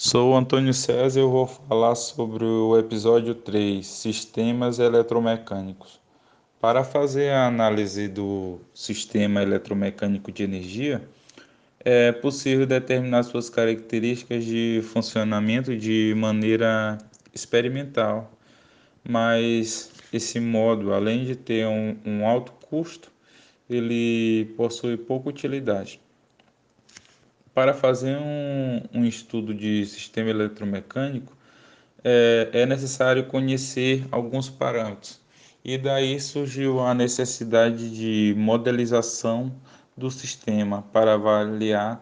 Sou Antônio César e eu vou falar sobre o episódio 3, Sistemas Eletromecânicos. Para fazer a análise do sistema eletromecânico de energia, é possível determinar suas características de funcionamento de maneira experimental, mas esse modo, além de ter um, um alto custo, ele possui pouca utilidade. Para fazer um, um estudo de sistema eletromecânico, é, é necessário conhecer alguns parâmetros. E daí surgiu a necessidade de modelização do sistema para avaliar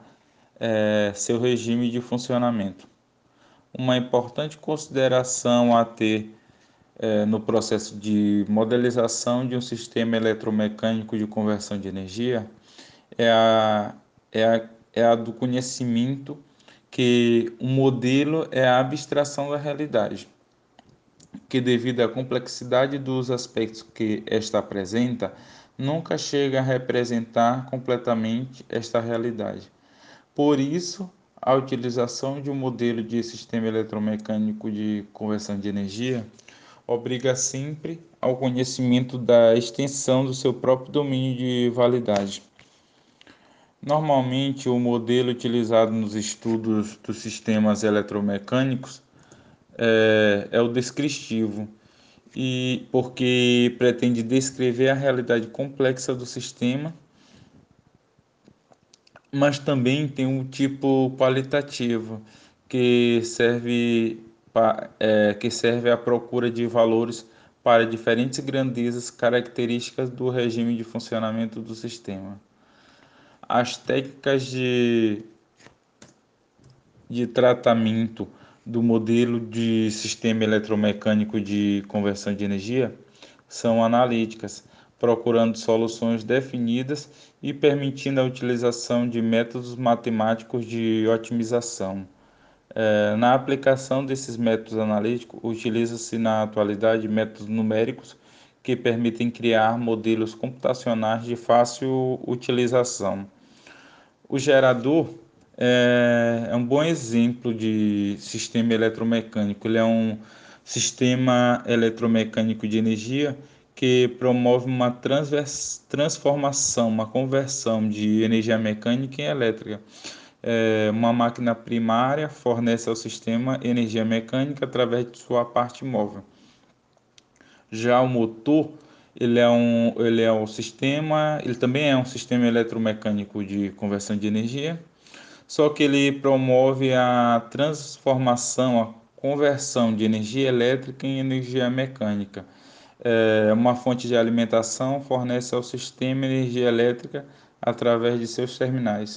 é, seu regime de funcionamento. Uma importante consideração a ter é, no processo de modelização de um sistema eletromecânico de conversão de energia é a, é a é a do conhecimento, que o modelo é a abstração da realidade, que devido à complexidade dos aspectos que esta apresenta, nunca chega a representar completamente esta realidade. Por isso, a utilização de um modelo de sistema eletromecânico de conversão de energia obriga sempre ao conhecimento da extensão do seu próprio domínio de validade. Normalmente, o modelo utilizado nos estudos dos sistemas eletromecânicos é, é o descritivo, e porque pretende descrever a realidade complexa do sistema, mas também tem um tipo qualitativo que serve é, que serve à procura de valores para diferentes grandezas características do regime de funcionamento do sistema as técnicas de, de tratamento do modelo de sistema eletromecânico de conversão de energia são analíticas, procurando soluções definidas e permitindo a utilização de métodos matemáticos de otimização. É, na aplicação desses métodos analíticos, utiliza-se na atualidade métodos numéricos que permitem criar modelos computacionais de fácil utilização. O gerador é, é um bom exemplo de sistema eletromecânico. Ele é um sistema eletromecânico de energia que promove uma transformação, uma conversão de energia mecânica em elétrica. É, uma máquina primária fornece ao sistema energia mecânica através de sua parte móvel. Já o motor ele é um, ele é um sistema, ele também é um sistema eletromecânico de conversão de energia, só que ele promove a transformação, a conversão de energia elétrica em energia mecânica. É, uma fonte de alimentação fornece ao sistema energia elétrica através de seus terminais.